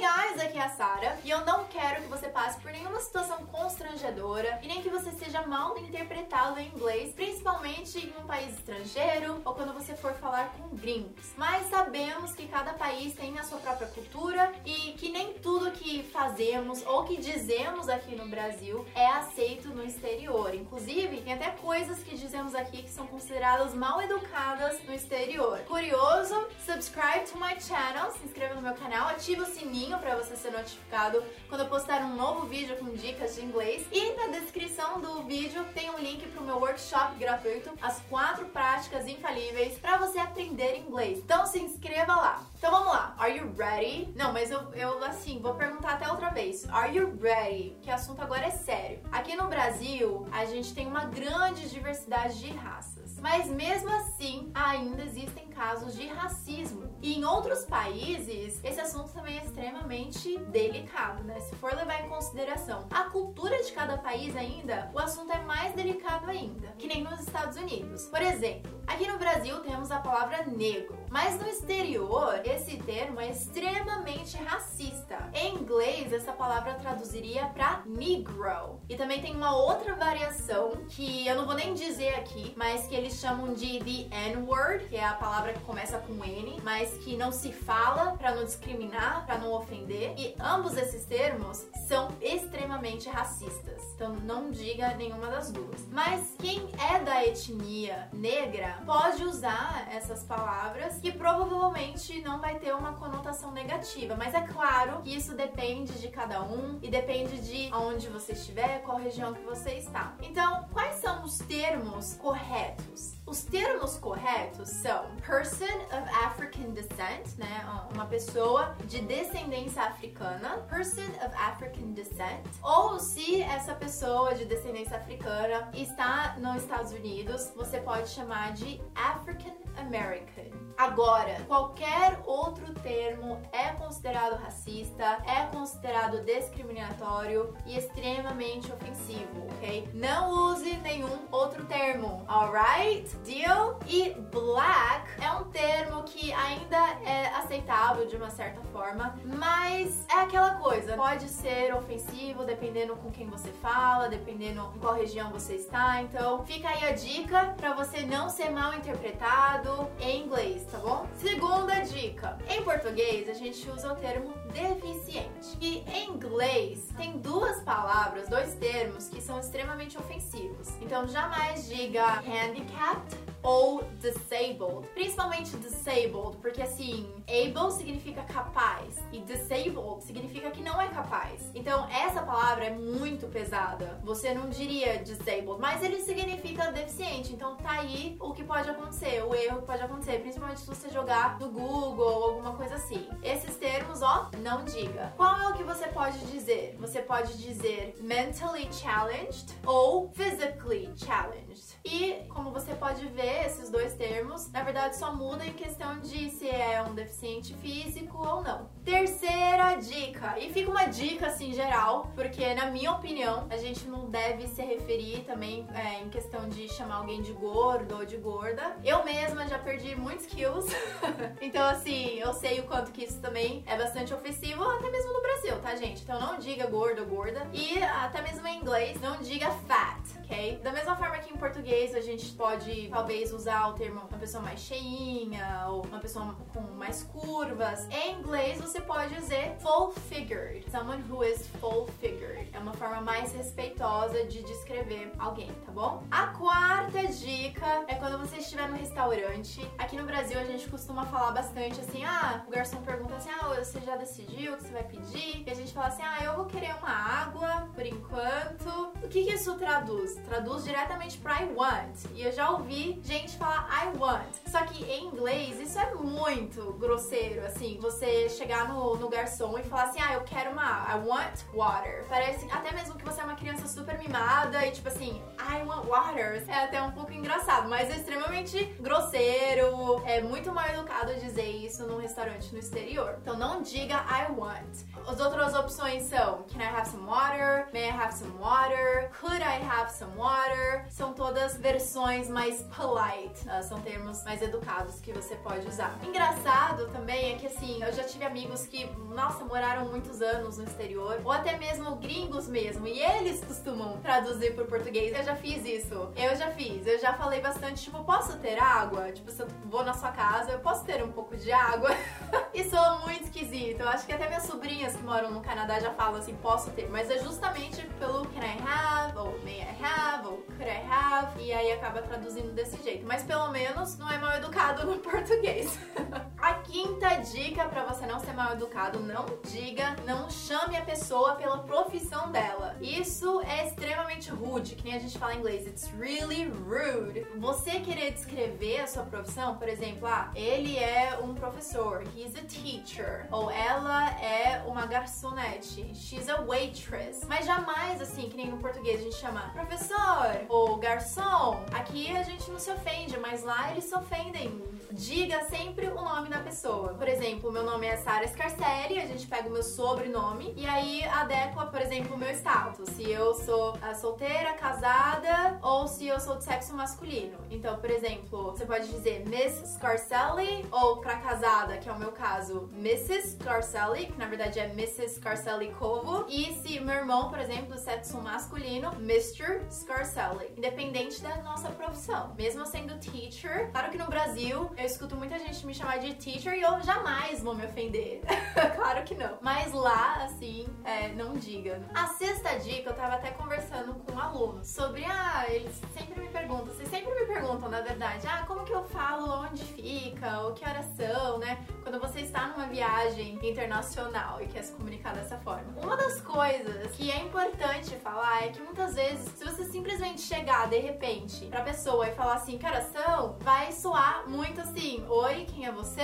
guys. Guys, aqui é a Sara e eu não quero que você passe por nenhuma situação constrangedora e nem que você seja mal interpretado em inglês, principalmente em um país estrangeiro ou quando você for falar com gringos. Mas sabemos que cada país tem a sua própria cultura e que nem tudo que fazemos ou que dizemos aqui no Brasil é aceito no exterior. Inclusive, tem até coisas que dizemos aqui que são consideradas mal educadas no exterior. Curioso? Subscribe to my channel, se inscreva no meu canal, ative o sininho para você ser notificado quando eu postar um novo vídeo com dicas de inglês. E na descrição do vídeo tem um link para o meu workshop gratuito, as quatro práticas infalíveis para você aprender inglês. Então se inscreva lá. Então vamos lá. Are you ready? Não, mas eu, eu assim, vou perguntar até outra vez. Are you ready? Que assunto agora é sério. Aqui no Brasil, a gente tem uma grande diversidade de raças. Mas mesmo assim, ainda existem casos de racismo. E em outros países, esse assunto também é extremamente delicado, né? Se for levar em consideração a cultura de cada país ainda, o assunto é mais delicado ainda, que nem nos Estados Unidos. Por exemplo, aqui no Brasil temos a palavra negro, mas no exterior esse termo é extremamente racista. Em inglês, essa palavra traduziria para negro. E também tem uma outra variação que eu não vou nem dizer aqui, mas que eles chamam de the N-word, que é a palavra que começa com N, mas que não se fala para não discriminar, para não ofender. E ambos esses termos são extremamente racistas. Então não diga nenhuma das duas. Mas quem é da etnia negra pode usar essas palavras que provavelmente não vai ter uma conotação negativa, mas é claro que isso depende de cada um e depende de onde você estiver, qual região que você está. Então, quais são os termos corretos? Os termos corretos são person of African descent, né? Uma pessoa de descendência africana, person of African descent, ou se essa pessoa de descendência africana está nos Estados Unidos, você pode chamar de African American. Agora, qualquer outro termo é considerado racista, é considerado discriminatório e extremamente ofensivo, ok? Não use nenhum outro termo, alright? Deal? E black é um termo que ainda é aceitável de uma certa forma, mas é aquela coisa, pode ser ofensivo dependendo com quem você fala, dependendo em qual região você está, então fica aí a dica para você não ser mal interpretado em inglês, tá bom? Segunda dica, em português a gente usa o termo deficiente. E em inglês tem duas palavras, dois termos que são extremamente ofensivos. Então jamais diga handicapped ou disabled. Principalmente disabled, porque assim, able significa capaz e disabled significa que não é capaz. Então essa palavra é muito pesada. Você não diria disabled, mas ele significa deficiente. Então tá aí o que pode acontecer, o erro que pode acontecer, principalmente se você jogar no Google ou alguma coisa assim. Esses termos, ó, não diga. Qual é o que você pode dizer? Você pode dizer mentally challenged ou physically challenged. E como você pode ver, esses dois termos, na verdade só muda em questão de se é um deficiente físico ou não. Terceira dica, e fica uma dica assim geral, porque na minha opinião a gente não deve se referir também é, em questão de chamar alguém de gordo ou de gorda. Eu mesma já perdi muitos quilos, então assim, eu sei o quanto que isso também é bastante ofensivo, até mesmo no Brasil, tá gente? Então não diga gordo ou gorda, e até mesmo em inglês, não diga fat, ok? Da mesma forma que em português a gente pode talvez usar o termo uma pessoa mais cheinha ou uma pessoa com mais curvas. Em inglês você pode dizer full figured, someone who is full figured. É uma forma mais respeitosa de descrever alguém, tá bom? A quarta dica é quando você estiver no restaurante. Aqui no Brasil a gente costuma falar bastante assim: ah, o garçom pergunta assim: ah, você já decidiu o que você vai pedir? E a gente fala assim: ah, eu vou querer uma água por enquanto. O que, que isso traduz? Traduz diretamente para I want. E eu já ouvi gente falar I want. Só que em inglês isso é muito grosseiro, assim, você chegar no, no garçom e falar assim: ah, eu quero uma I want water. Parece até mesmo que você é uma criança super mimada e tipo assim, I want water. É até um pouco engraçado, mas é extremamente grosseiro. É muito mal educado dizer isso num restaurante no exterior. Então não diga I want. As outras opções são Can I have some water? May I have some water? Could I have some water? São todas versões mais polite, uh, são termos mais educados que você pode usar. Engraçado também é que assim, eu já tive amigos que, nossa, moraram muitos anos no exterior, ou até mesmo gringos mesmo, e eles costumam traduzir por português. Eu já fiz isso. Eu já fiz. Eu já falei bastante, tipo, posso ter água? Tipo, se eu vou na sua casa, eu posso ter um pouco de água? e sou muito esquisito. Eu acho que até minhas sobrinhas que moram no Canadá já falam assim, posso ter. Mas é justamente pelo can I have, ou may I ou could I have. E aí acaba traduzindo desse jeito. Mas pelo menos não é mal educado no português. Quinta dica para você não ser mal educado, não diga, não chame a pessoa pela profissão dela. Isso é extremamente rude, que nem a gente fala em inglês. It's really rude. Você querer descrever a sua profissão, por exemplo, ah, ele é um professor, he's a teacher, ou ela é uma garçonete, she's a waitress. Mas jamais assim, que nem no português a gente chama professor ou garçom. Aqui a gente não se ofende, mas lá eles se ofendem. Diga sempre o nome da pessoa. Por exemplo, meu nome é Sara Scarcelli, a gente pega o meu sobrenome e aí adequa, por exemplo, o meu status. Se eu sou a solteira, casada ou se eu sou de sexo masculino. Então, por exemplo, você pode dizer Miss Scarcelli ou pra casada, que é o meu caso, Mrs. Scarcelli, que na verdade é Mrs. Scarcelli Covo. E se meu irmão, por exemplo, do sexo masculino, Mr. Scarcelli. Independente da nossa profissão. Mesmo sendo teacher, claro que no Brasil eu escuto muita gente me chamar de teacher e eu jamais vou me ofender. claro que não. Mas lá, assim, é, não diga. A sexta dica, eu tava até conversando com um aluno sobre, ah, eles sempre me perguntam, vocês sempre me perguntam, na verdade, ah, como que eu falo onde fica, ou que horas são, né? Quando você está numa viagem internacional e quer se comunicar dessa forma. Uma das coisas que é importante falar é que muitas vezes, se você simplesmente chegar de repente pra pessoa e falar assim, que horas são, vai soar muito assim, oi, quem é você?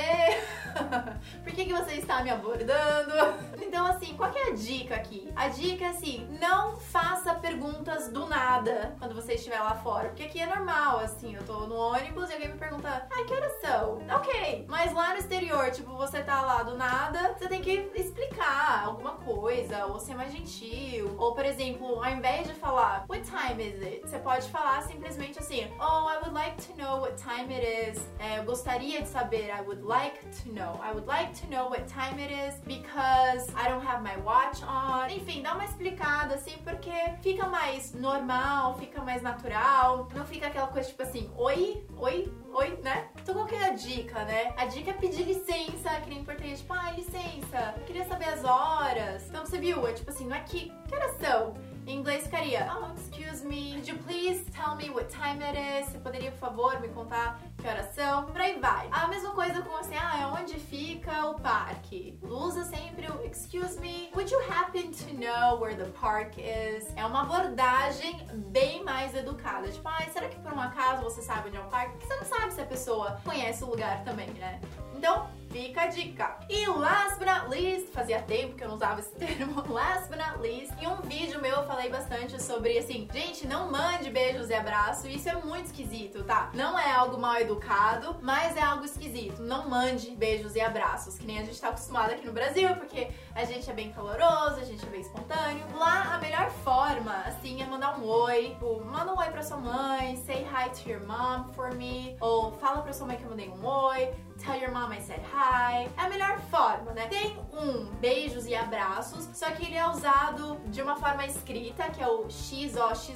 Por que, que você está me abordando? Então, assim, qual é a dica aqui? A dica é assim, não faça perguntas do nada quando você estiver lá fora. Porque aqui é normal, assim, eu tô no ônibus e alguém me pergunta, ah, que horas são? Ok. Mas lá no exterior, tipo, você tá lá do nada, você tem que explicar alguma coisa, ou ser mais gentil. Ou, por exemplo, ao invés de falar, what time is it? Você pode falar simplesmente assim, oh, I would like to know what time it is. É, eu gostaria de saber, I would like to know. I would like to know what time it is because I don't have my watch on. Enfim, dá uma explicada assim, porque fica mais normal, fica mais natural. Não fica aquela coisa tipo assim, oi, oi, oi, né? Então qual que é a dica, né? A dica é pedir licença, que nem em tipo, ah, licença, queria saber as horas. Então você viu, é tipo assim, não é que, que horas são? Em inglês ficaria, oh, excuse me, could you please tell me what time it is? Você poderia, por favor, me contar que horas são? Por aí vai. A mesma coisa com assim, ah, é onde fica o parque? Usa sempre o excuse me, would you happen to know where the park is? É uma abordagem bem mais educada. Tipo, ah, será que por um acaso você sabe onde é o parque? Porque você não sabe se a pessoa conhece o lugar também, né? Então, fica a dica. E last but not least, fazia tempo que eu não usava esse termo, last but not least, em um vídeo meu eu falei bastante sobre assim, gente, não mande beijos e abraços, isso é muito esquisito, tá? Não é algo mal educado, mas é algo esquisito. Não mande beijos e abraços, que nem a gente tá acostumado aqui no Brasil, porque a gente é bem caloroso, a gente é bem espontâneo. Lá, a melhor forma, assim, é mandar um oi, tipo, manda um oi pra sua mãe, say hi to your mom for me, ou fala pra sua mãe que eu mandei um oi, tell your mom I said hi. É a melhor forma, né? Tem um beijos e abraços, só que ele é usado de uma forma escrita, que é o XO, XO,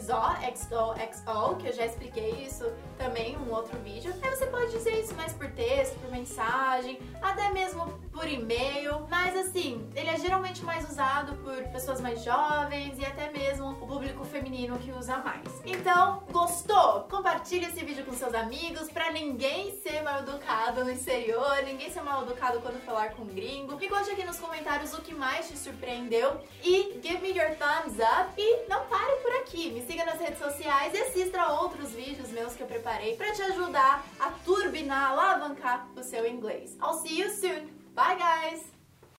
XO, XO, que eu já expliquei isso também em um outro vídeo. Aí você pode dizer mais por texto, por mensagem, até mesmo por e-mail, mas assim, ele é geralmente mais usado por pessoas mais jovens e até mesmo o público feminino que usa mais. Então, gostou? Compartilhe esse vídeo com seus amigos para ninguém ser mal educado no exterior, ninguém ser mal educado quando falar com um gringo. Me conte aqui nos comentários o que mais te surpreendeu e give me your thumbs up e não pare por aqui. Me siga nas redes sociais e assista a outros vídeos meus que eu preparei para te ajudar a turbinar, alavancar o seu inglês. I'll see you soon. Bye guys!